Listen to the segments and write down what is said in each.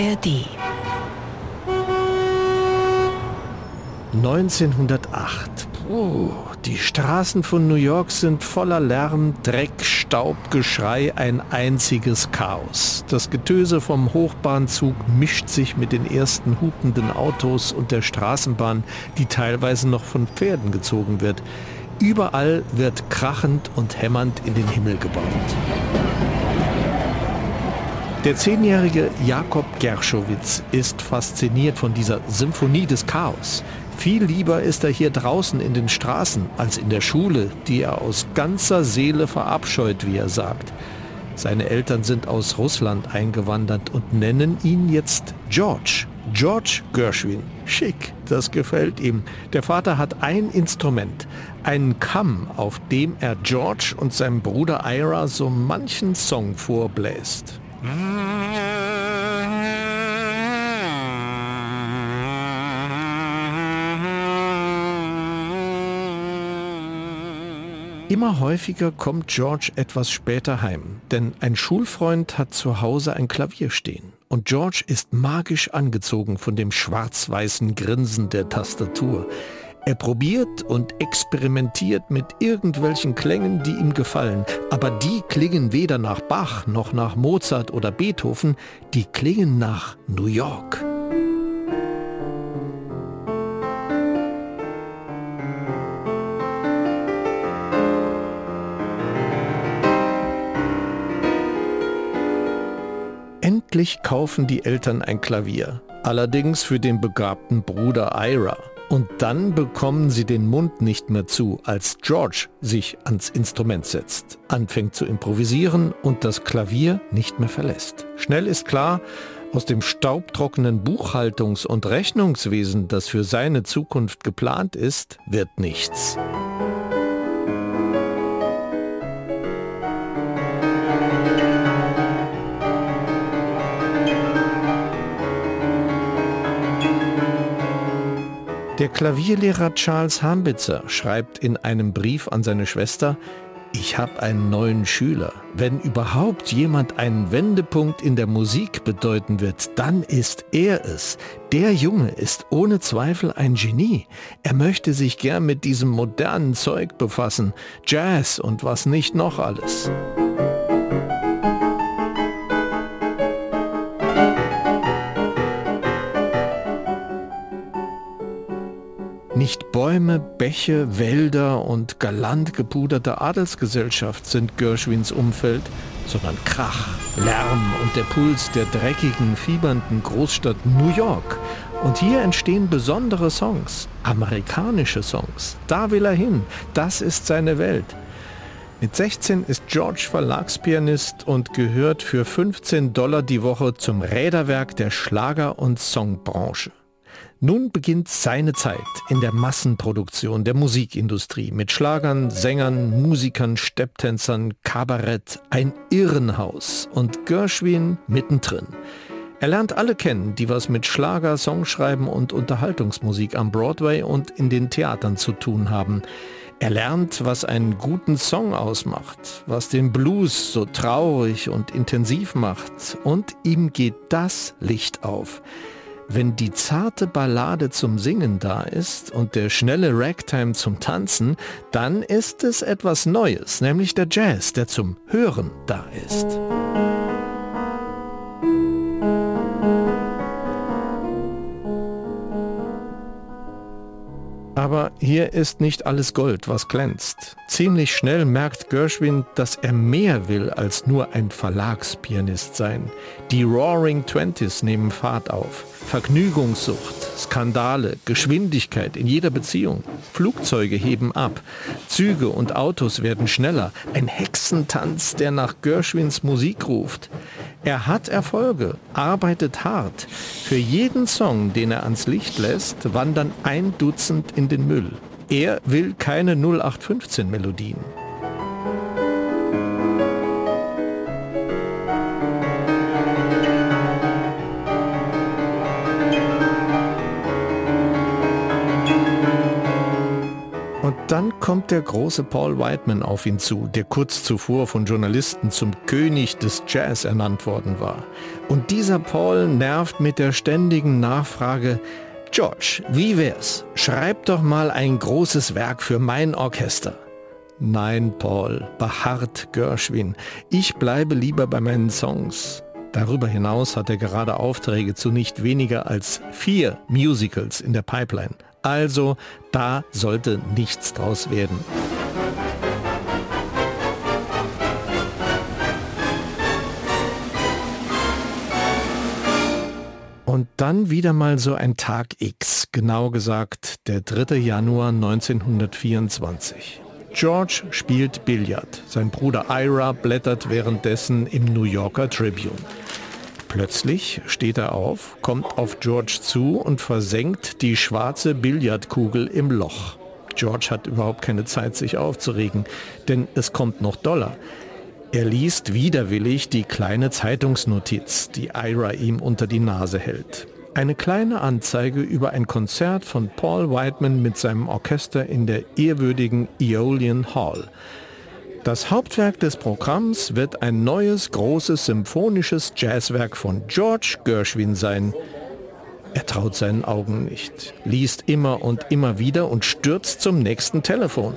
ARD 1908. Puh, die Straßen von New York sind voller Lärm, Dreck, Staub, Geschrei, ein einziges Chaos. Das Getöse vom Hochbahnzug mischt sich mit den ersten hupenden Autos und der Straßenbahn, die teilweise noch von Pferden gezogen wird. Überall wird krachend und hämmernd in den Himmel gebaut. Der zehnjährige Jakob Gershowitz ist fasziniert von dieser Symphonie des Chaos. Viel lieber ist er hier draußen in den Straßen als in der Schule, die er aus ganzer Seele verabscheut, wie er sagt. Seine Eltern sind aus Russland eingewandert und nennen ihn jetzt George. George Gershwin. Schick, das gefällt ihm. Der Vater hat ein Instrument, einen Kamm, auf dem er George und seinem Bruder Ira so manchen Song vorbläst. Immer häufiger kommt George etwas später heim, denn ein Schulfreund hat zu Hause ein Klavier stehen. Und George ist magisch angezogen von dem schwarz-weißen Grinsen der Tastatur. Er probiert und experimentiert mit irgendwelchen Klängen, die ihm gefallen, aber die klingen weder nach Bach noch nach Mozart oder Beethoven, die klingen nach New York. Endlich kaufen die Eltern ein Klavier, allerdings für den begabten Bruder Ira. Und dann bekommen sie den Mund nicht mehr zu, als George sich ans Instrument setzt, anfängt zu improvisieren und das Klavier nicht mehr verlässt. Schnell ist klar, aus dem staubtrockenen Buchhaltungs- und Rechnungswesen, das für seine Zukunft geplant ist, wird nichts. Der Klavierlehrer Charles Hambitzer schreibt in einem Brief an seine Schwester, ich habe einen neuen Schüler. Wenn überhaupt jemand einen Wendepunkt in der Musik bedeuten wird, dann ist er es. Der Junge ist ohne Zweifel ein Genie. Er möchte sich gern mit diesem modernen Zeug befassen, Jazz und was nicht noch alles. Nicht Bäume, Bäche, Wälder und galant gepuderte Adelsgesellschaft sind Gershwins Umfeld, sondern Krach, Lärm und der Puls der dreckigen, fiebernden Großstadt New York. Und hier entstehen besondere Songs, amerikanische Songs. Da will er hin, das ist seine Welt. Mit 16 ist George Verlagspianist und gehört für 15 Dollar die Woche zum Räderwerk der Schlager- und Songbranche. Nun beginnt seine Zeit in der Massenproduktion der Musikindustrie mit Schlagern, Sängern, Musikern, Stepptänzern, Kabarett, ein Irrenhaus und Gershwin mittendrin. Er lernt alle kennen, die was mit Schlager, Songschreiben und Unterhaltungsmusik am Broadway und in den Theatern zu tun haben. Er lernt, was einen guten Song ausmacht, was den Blues so traurig und intensiv macht und ihm geht das Licht auf. Wenn die zarte Ballade zum Singen da ist und der schnelle Ragtime zum Tanzen, dann ist es etwas Neues, nämlich der Jazz, der zum Hören da ist. Aber hier ist nicht alles Gold, was glänzt. Ziemlich schnell merkt Gershwin, dass er mehr will als nur ein Verlagspianist sein. Die Roaring Twenties nehmen Fahrt auf. Vergnügungssucht, Skandale, Geschwindigkeit in jeder Beziehung. Flugzeuge heben ab. Züge und Autos werden schneller. Ein Hexentanz, der nach Gershwins Musik ruft. Er hat Erfolge, arbeitet hart. Für jeden Song, den er ans Licht lässt, wandern ein Dutzend in den Müll. Er will keine 0815 Melodien. Dann kommt der große Paul Whiteman auf ihn zu, der kurz zuvor von Journalisten zum König des Jazz ernannt worden war. Und dieser Paul nervt mit der ständigen Nachfrage, George, wie wär's? Schreib doch mal ein großes Werk für mein Orchester. Nein, Paul, beharrt Gershwin, ich bleibe lieber bei meinen Songs. Darüber hinaus hat er gerade Aufträge zu nicht weniger als vier Musicals in der Pipeline. Also, da sollte nichts draus werden. Und dann wieder mal so ein Tag X, genau gesagt der 3. Januar 1924. George spielt Billard. Sein Bruder Ira blättert währenddessen im New Yorker Tribune. Plötzlich steht er auf, kommt auf George zu und versenkt die schwarze Billardkugel im Loch. George hat überhaupt keine Zeit, sich aufzuregen, denn es kommt noch Dollar. Er liest widerwillig die kleine Zeitungsnotiz, die Ira ihm unter die Nase hält. Eine kleine Anzeige über ein Konzert von Paul Whiteman mit seinem Orchester in der ehrwürdigen Aeolian Hall. Das Hauptwerk des Programms wird ein neues, großes, symphonisches Jazzwerk von George Gershwin sein. Er traut seinen Augen nicht, liest immer und immer wieder und stürzt zum nächsten Telefon.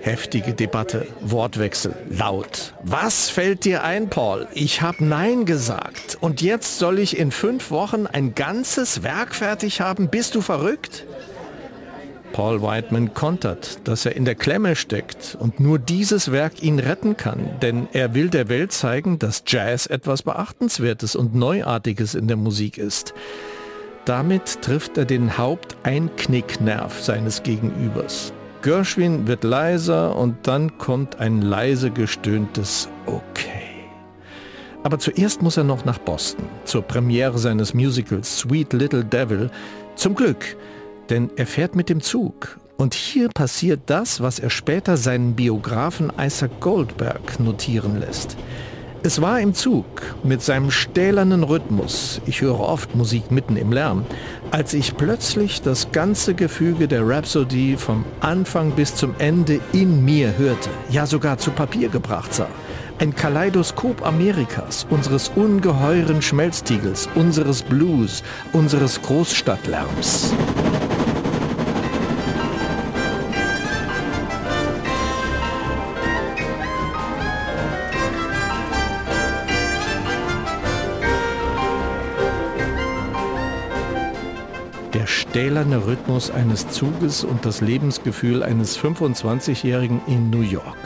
Heftige Debatte, Wortwechsel, laut. Was fällt dir ein, Paul? Ich habe Nein gesagt. Und jetzt soll ich in fünf Wochen ein ganzes Werk fertig haben? Bist du verrückt? Paul Whiteman kontert, dass er in der Klemme steckt und nur dieses Werk ihn retten kann, denn er will der Welt zeigen, dass Jazz etwas Beachtenswertes und Neuartiges in der Musik ist. Damit trifft er den Haupteinknicknerv seines Gegenübers. Gershwin wird leiser und dann kommt ein leise gestöhntes Okay. Aber zuerst muss er noch nach Boston, zur Premiere seines Musicals Sweet Little Devil. Zum Glück, denn er fährt mit dem Zug. Und hier passiert das, was er später seinen Biografen Isaac Goldberg notieren lässt. Es war im Zug mit seinem stählernen Rhythmus, ich höre oft Musik mitten im Lärm, als ich plötzlich das ganze Gefüge der Rhapsody vom Anfang bis zum Ende in mir hörte, ja sogar zu Papier gebracht sah. Ein Kaleidoskop Amerikas, unseres ungeheuren Schmelztiegels, unseres Blues, unseres Großstadtlärms. Stählerne Rhythmus eines Zuges und das Lebensgefühl eines 25-Jährigen in New York.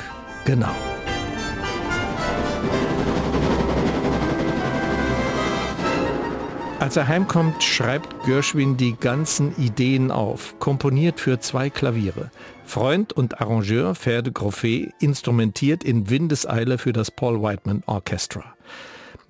Genau. Als er heimkommt, schreibt Gershwin die ganzen Ideen auf, komponiert für zwei Klaviere. Freund und Arrangeur Ferde Groffet instrumentiert in Windeseile für das Paul Whiteman Orchestra.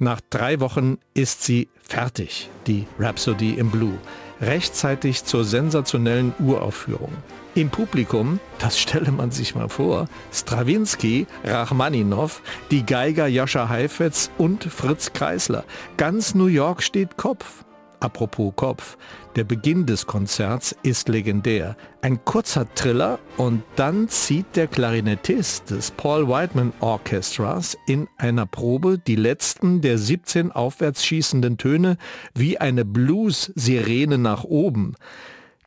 Nach drei Wochen ist sie fertig, die Rhapsody in Blue rechtzeitig zur sensationellen Uraufführung. Im Publikum, das stelle man sich mal vor, Strawinski, Rachmaninow, die Geiger Joscha Heifetz und Fritz Kreisler. Ganz New York steht Kopf. Apropos Kopf, der Beginn des Konzerts ist legendär. Ein kurzer Triller und dann zieht der Klarinettist des Paul Whiteman Orchestras in einer Probe die letzten der 17 aufwärts schießenden Töne wie eine Blues-Sirene nach oben.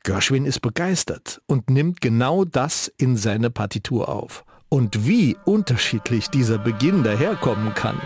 Gershwin ist begeistert und nimmt genau das in seine Partitur auf. Und wie unterschiedlich dieser Beginn daherkommen kann.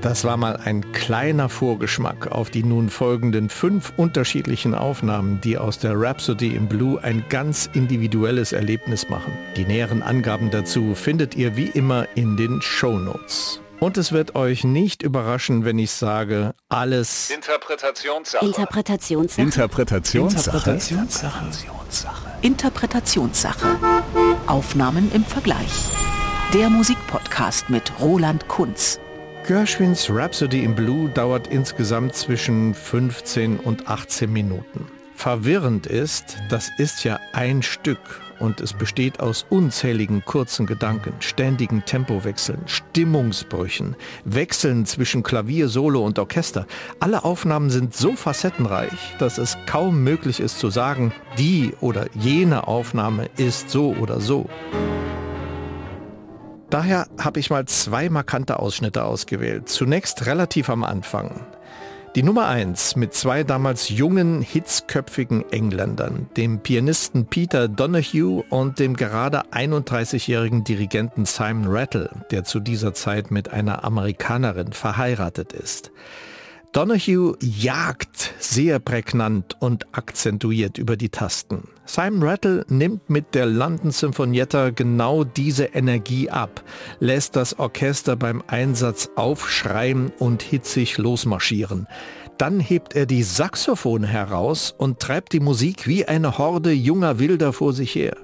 Das war mal ein kleiner Vorgeschmack auf die nun folgenden fünf unterschiedlichen Aufnahmen, die aus der Rhapsody in Blue ein ganz individuelles Erlebnis machen. Die näheren Angaben dazu findet ihr wie immer in den Show Notes. Und es wird euch nicht überraschen, wenn ich sage, alles Interpretationssache. Interpretationssache. Interpretationssache. Interpretationssache. Interpretationssache. Aufnahmen im Vergleich. Der Musikpodcast mit Roland Kunz. Gershwins Rhapsody in Blue dauert insgesamt zwischen 15 und 18 Minuten. Verwirrend ist, das ist ja ein Stück und es besteht aus unzähligen kurzen Gedanken, ständigen Tempowechseln, Stimmungsbrüchen, Wechseln zwischen Klavier, Solo und Orchester. Alle Aufnahmen sind so facettenreich, dass es kaum möglich ist zu sagen, die oder jene Aufnahme ist so oder so. Daher habe ich mal zwei markante Ausschnitte ausgewählt. Zunächst relativ am Anfang. Die Nummer 1 mit zwei damals jungen, hitzköpfigen Engländern, dem Pianisten Peter Donahue und dem gerade 31-jährigen Dirigenten Simon Rattle, der zu dieser Zeit mit einer Amerikanerin verheiratet ist. Donahue jagt sehr prägnant und akzentuiert über die Tasten. Simon Rattle nimmt mit der London Sinfonietta genau diese Energie ab, lässt das Orchester beim Einsatz aufschreien und hitzig losmarschieren. Dann hebt er die Saxophone heraus und treibt die Musik wie eine Horde junger Wilder vor sich her.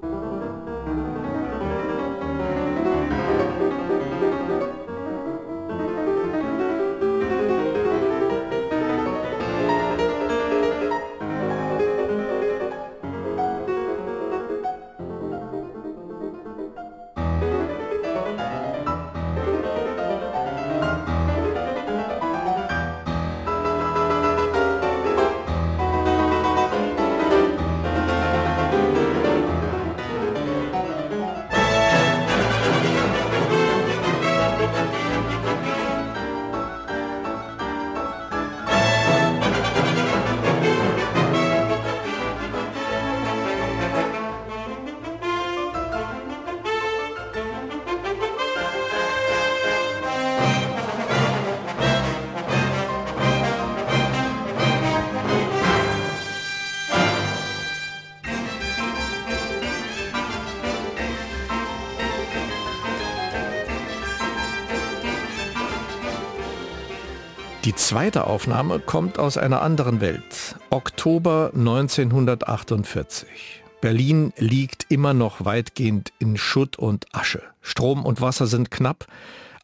Die zweite Aufnahme kommt aus einer anderen Welt. Oktober 1948. Berlin liegt immer noch weitgehend in Schutt und Asche. Strom und Wasser sind knapp,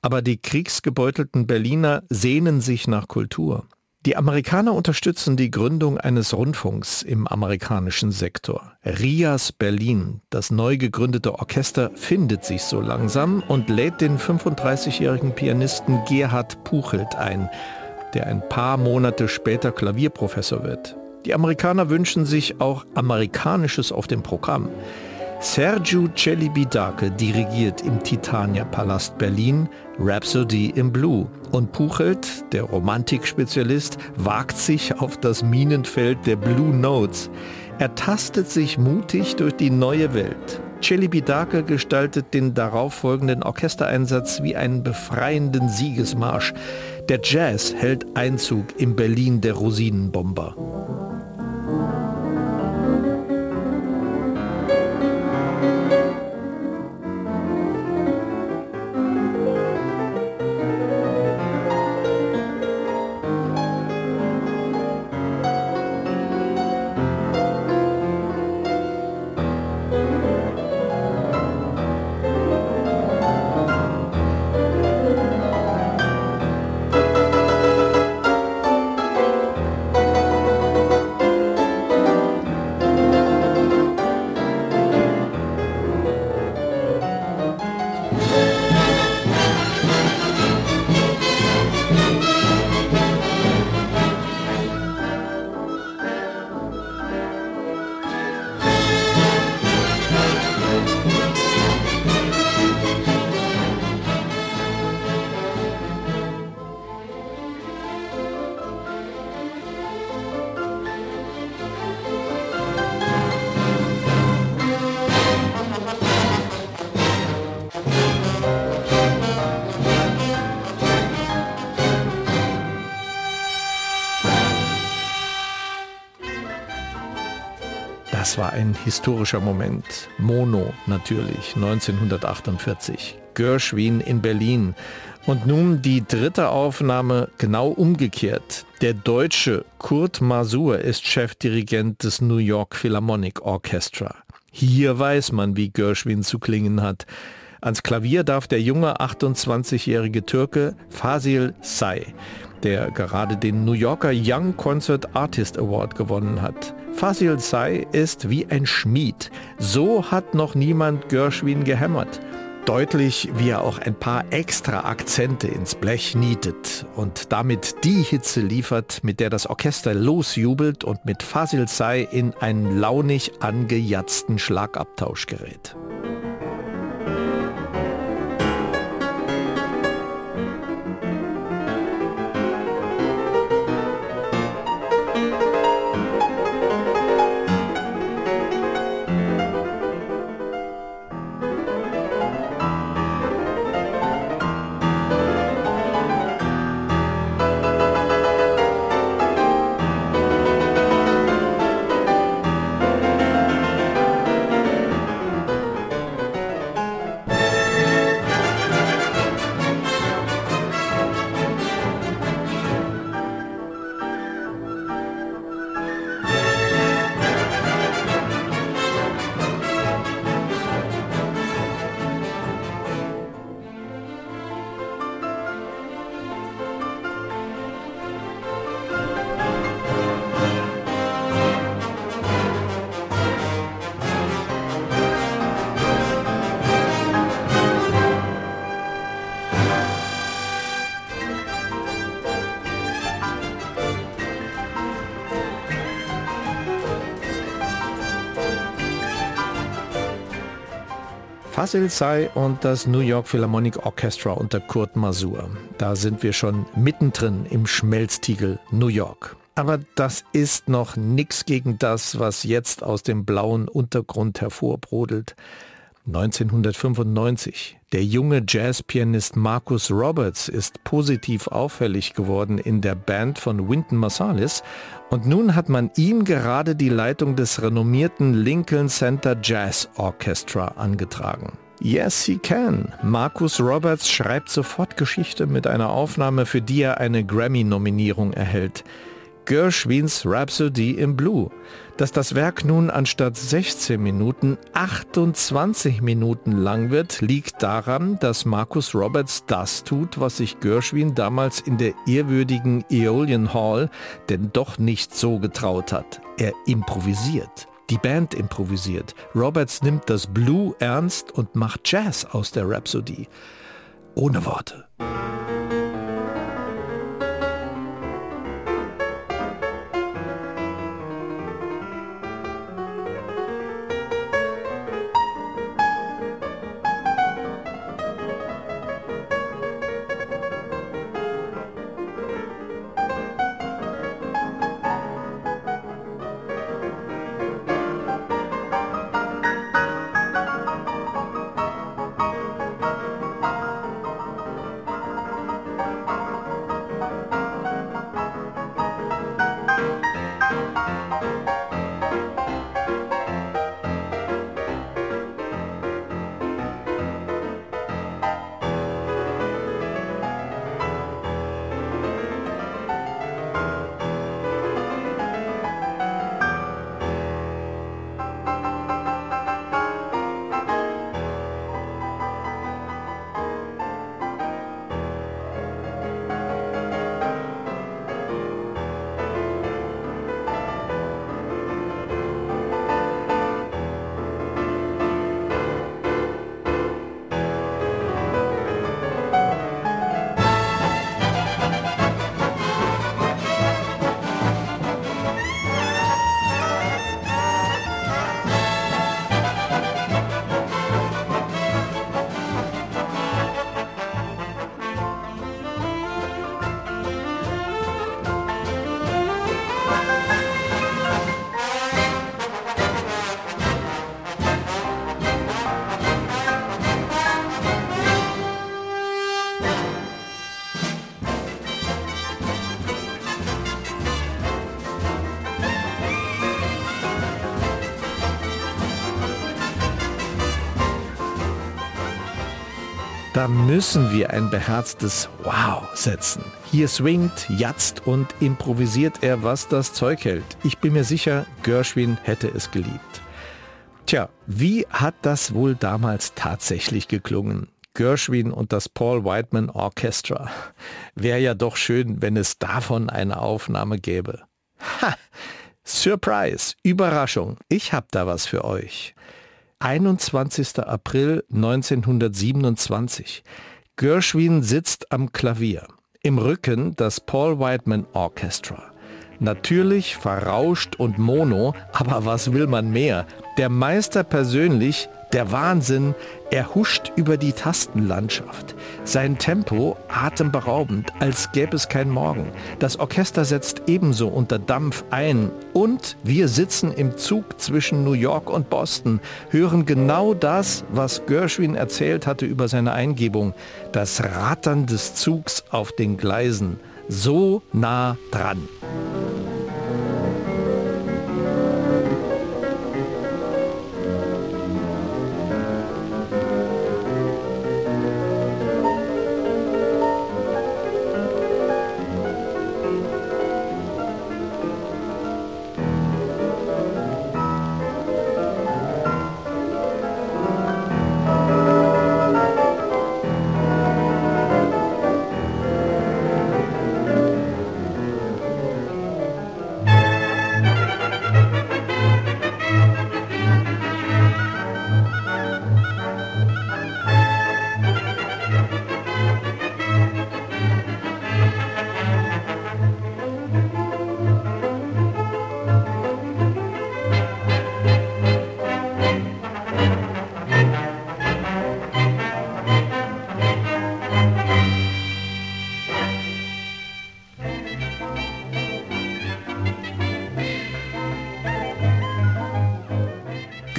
aber die kriegsgebeutelten Berliner sehnen sich nach Kultur. Die Amerikaner unterstützen die Gründung eines Rundfunks im amerikanischen Sektor. Rias Berlin, das neu gegründete Orchester, findet sich so langsam und lädt den 35-jährigen Pianisten Gerhard Puchelt ein, der ein paar Monate später Klavierprofessor wird. Die Amerikaner wünschen sich auch Amerikanisches auf dem Programm. Sergio Celibidache dirigiert im Titania Palast Berlin Rhapsody in Blue und Puchelt, der Romantikspezialist, wagt sich auf das Minenfeld der Blue Notes. Er tastet sich mutig durch die neue Welt. Celibidache gestaltet den darauffolgenden Orchestereinsatz wie einen befreienden Siegesmarsch. Der Jazz hält Einzug im Berlin der Rosinenbomber. War ein historischer Moment. Mono natürlich, 1948. Gershwin in Berlin. Und nun die dritte Aufnahme genau umgekehrt. Der Deutsche Kurt Masur ist Chefdirigent des New York Philharmonic Orchestra. Hier weiß man, wie Gershwin zu klingen hat. Ans Klavier darf der junge 28-jährige Türke Fasil Say, der gerade den New Yorker Young Concert Artist Award gewonnen hat. Fasil Say ist wie ein Schmied. So hat noch niemand Gershwin gehämmert. Deutlich, wie er auch ein paar extra Akzente ins Blech nietet und damit die Hitze liefert, mit der das Orchester losjubelt und mit Fasil Say in einen launig angejatzten Schlagabtausch gerät. Fasil Say und das New York Philharmonic Orchestra unter Kurt Masur. Da sind wir schon mittendrin im Schmelztiegel New York. Aber das ist noch nichts gegen das, was jetzt aus dem blauen Untergrund hervorbrodelt. 1995. Der junge Jazzpianist Marcus Roberts ist positiv auffällig geworden in der Band von Wynton Marsalis und nun hat man ihm gerade die Leitung des renommierten Lincoln Center Jazz Orchestra angetragen. Yes, he can. Marcus Roberts schreibt sofort Geschichte mit einer Aufnahme, für die er eine Grammy-Nominierung erhält. Gershwins Rhapsody in Blue. Dass das Werk nun anstatt 16 Minuten 28 Minuten lang wird, liegt daran, dass Marcus Roberts das tut, was sich Gershwin damals in der ehrwürdigen Aeolian Hall denn doch nicht so getraut hat. Er improvisiert. Die Band improvisiert. Roberts nimmt das Blue ernst und macht Jazz aus der Rhapsody. Ohne Worte. Da müssen wir ein beherztes Wow setzen. Hier swingt, jatzt und improvisiert er, was das Zeug hält. Ich bin mir sicher, Gershwin hätte es geliebt. Tja, wie hat das wohl damals tatsächlich geklungen? Gershwin und das Paul Whiteman Orchestra. Wäre ja doch schön, wenn es davon eine Aufnahme gäbe. Ha! Surprise! Überraschung! Ich hab da was für euch. 21. April 1927. Gershwin sitzt am Klavier. Im Rücken das Paul Whiteman Orchestra. Natürlich verrauscht und mono, aber was will man mehr? Der Meister persönlich der Wahnsinn, er huscht über die Tastenlandschaft. Sein Tempo atemberaubend, als gäbe es kein Morgen. Das Orchester setzt ebenso unter Dampf ein. Und wir sitzen im Zug zwischen New York und Boston, hören genau das, was Gershwin erzählt hatte über seine Eingebung. Das Rattern des Zugs auf den Gleisen. So nah dran.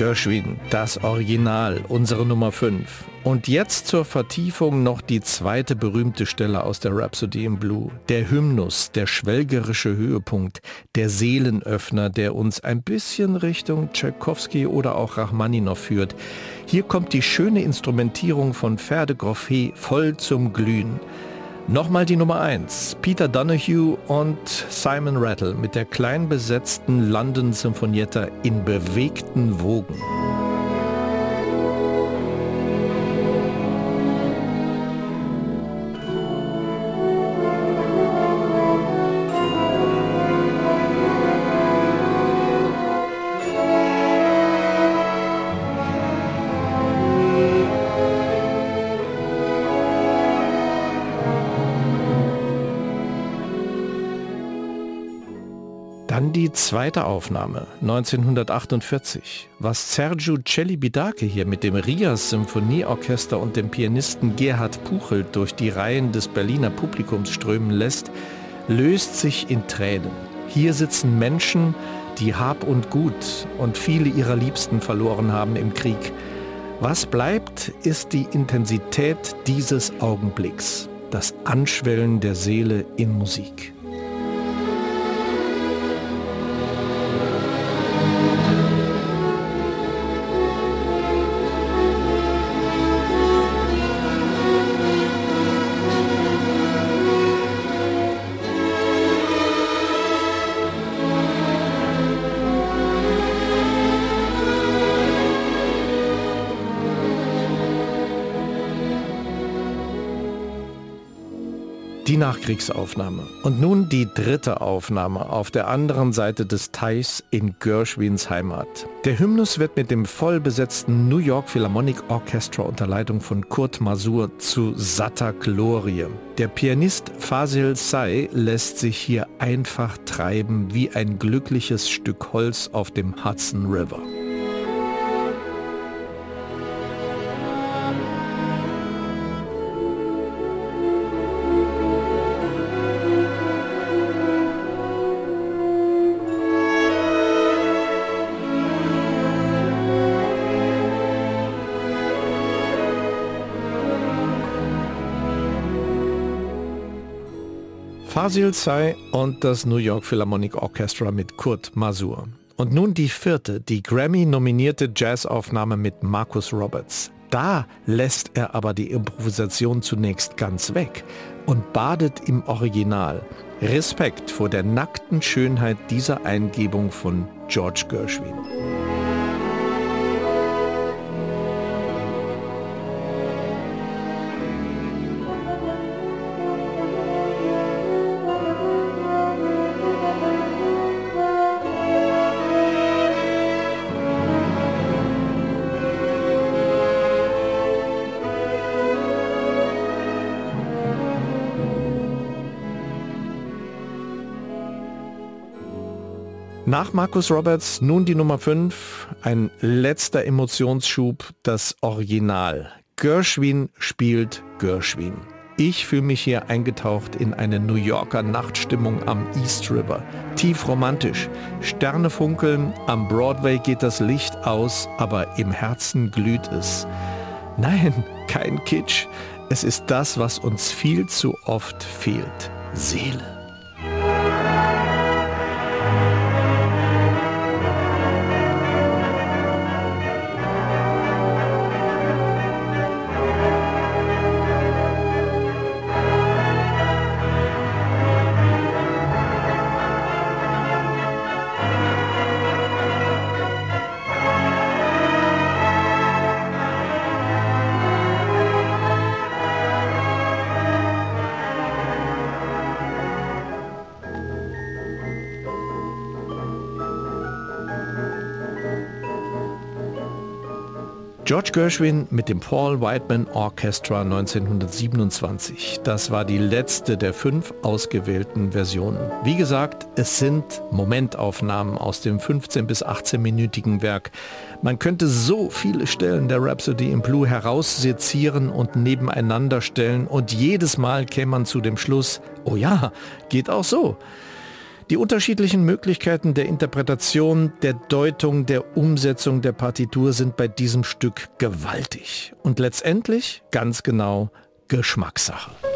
Gershwin, das Original, unsere Nummer 5. Und jetzt zur Vertiefung noch die zweite berühmte Stelle aus der Rhapsody in Blue. Der Hymnus, der schwelgerische Höhepunkt, der Seelenöffner, der uns ein bisschen Richtung Tchaikovsky oder auch Rachmaninow führt. Hier kommt die schöne Instrumentierung von Ferde Groffet voll zum Glühen. Nochmal die Nummer 1. Peter Donahue und Simon Rattle mit der klein besetzten London Symphonietta in bewegten Wogen. Zweite Aufnahme, 1948, was Sergio Celibidache hier mit dem Rias Symphonieorchester und dem Pianisten Gerhard Puchel durch die Reihen des Berliner Publikums strömen lässt, löst sich in Tränen. Hier sitzen Menschen, die Hab und Gut und viele ihrer Liebsten verloren haben im Krieg. Was bleibt, ist die Intensität dieses Augenblicks, das Anschwellen der Seele in Musik. Nachkriegsaufnahme. Und nun die dritte Aufnahme auf der anderen Seite des Teichs in Gershwins Heimat. Der Hymnus wird mit dem vollbesetzten New York Philharmonic Orchestra unter Leitung von Kurt Masur zu satter Glorie. Der Pianist Fasil Say lässt sich hier einfach treiben wie ein glückliches Stück Holz auf dem Hudson River. Fasil Say und das New York Philharmonic Orchestra mit Kurt Masur. Und nun die vierte, die Grammy-nominierte Jazzaufnahme mit Marcus Roberts. Da lässt er aber die Improvisation zunächst ganz weg und badet im Original. Respekt vor der nackten Schönheit dieser Eingebung von George Gershwin. Nach Markus Roberts nun die Nummer 5, ein letzter Emotionsschub, das Original. Gershwin spielt Gershwin. Ich fühle mich hier eingetaucht in eine New Yorker Nachtstimmung am East River. Tief romantisch. Sterne funkeln, am Broadway geht das Licht aus, aber im Herzen glüht es. Nein, kein Kitsch. Es ist das, was uns viel zu oft fehlt. Seele. George Gershwin mit dem Paul Whiteman Orchestra 1927. Das war die letzte der fünf ausgewählten Versionen. Wie gesagt, es sind Momentaufnahmen aus dem 15 bis 18-minütigen Werk. Man könnte so viele Stellen der Rhapsody in Blue heraussezieren und nebeneinander stellen und jedes Mal käme man zu dem Schluss, oh ja, geht auch so. Die unterschiedlichen Möglichkeiten der Interpretation, der Deutung, der Umsetzung der Partitur sind bei diesem Stück gewaltig und letztendlich ganz genau Geschmackssache.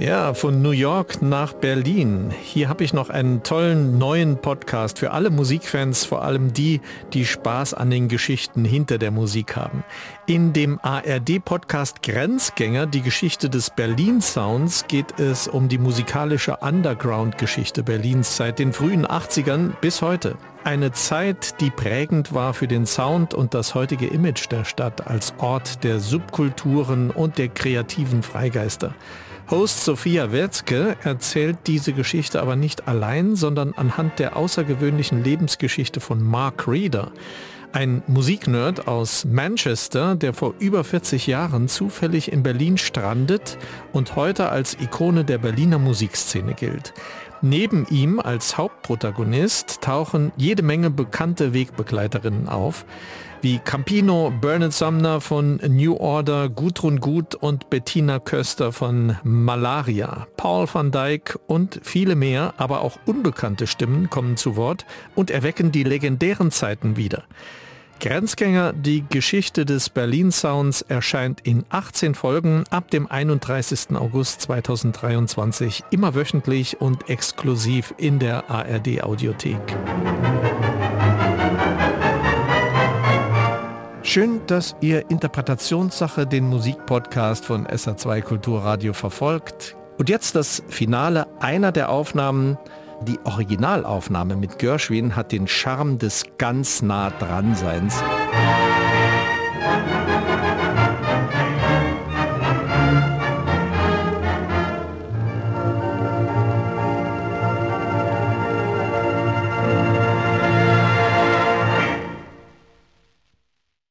Ja, von New York nach Berlin. Hier habe ich noch einen tollen neuen Podcast für alle Musikfans, vor allem die, die Spaß an den Geschichten hinter der Musik haben. In dem ARD-Podcast Grenzgänger, die Geschichte des Berlin Sounds, geht es um die musikalische Underground-Geschichte Berlins seit den frühen 80ern bis heute. Eine Zeit, die prägend war für den Sound und das heutige Image der Stadt als Ort der Subkulturen und der kreativen Freigeister. Host Sophia Werzke erzählt diese Geschichte aber nicht allein, sondern anhand der außergewöhnlichen Lebensgeschichte von Mark Reeder, ein Musiknerd aus Manchester, der vor über 40 Jahren zufällig in Berlin strandet und heute als Ikone der Berliner Musikszene gilt. Neben ihm als Hauptprotagonist tauchen jede Menge bekannte Wegbegleiterinnen auf, wie Campino, Bernard Sumner von New Order, Gudrun Gut und Bettina Köster von Malaria. Paul van Dyk und viele mehr, aber auch unbekannte Stimmen kommen zu Wort und erwecken die legendären Zeiten wieder. Grenzgänger, die Geschichte des Berlin Sounds erscheint in 18 Folgen ab dem 31. August 2023 immer wöchentlich und exklusiv in der ARD Audiothek. Schön, dass ihr Interpretationssache den Musikpodcast von SA2 Kulturradio verfolgt. Und jetzt das Finale einer der Aufnahmen, die Originalaufnahme mit Gershwin hat den Charme des ganz nah dran Seins. Musik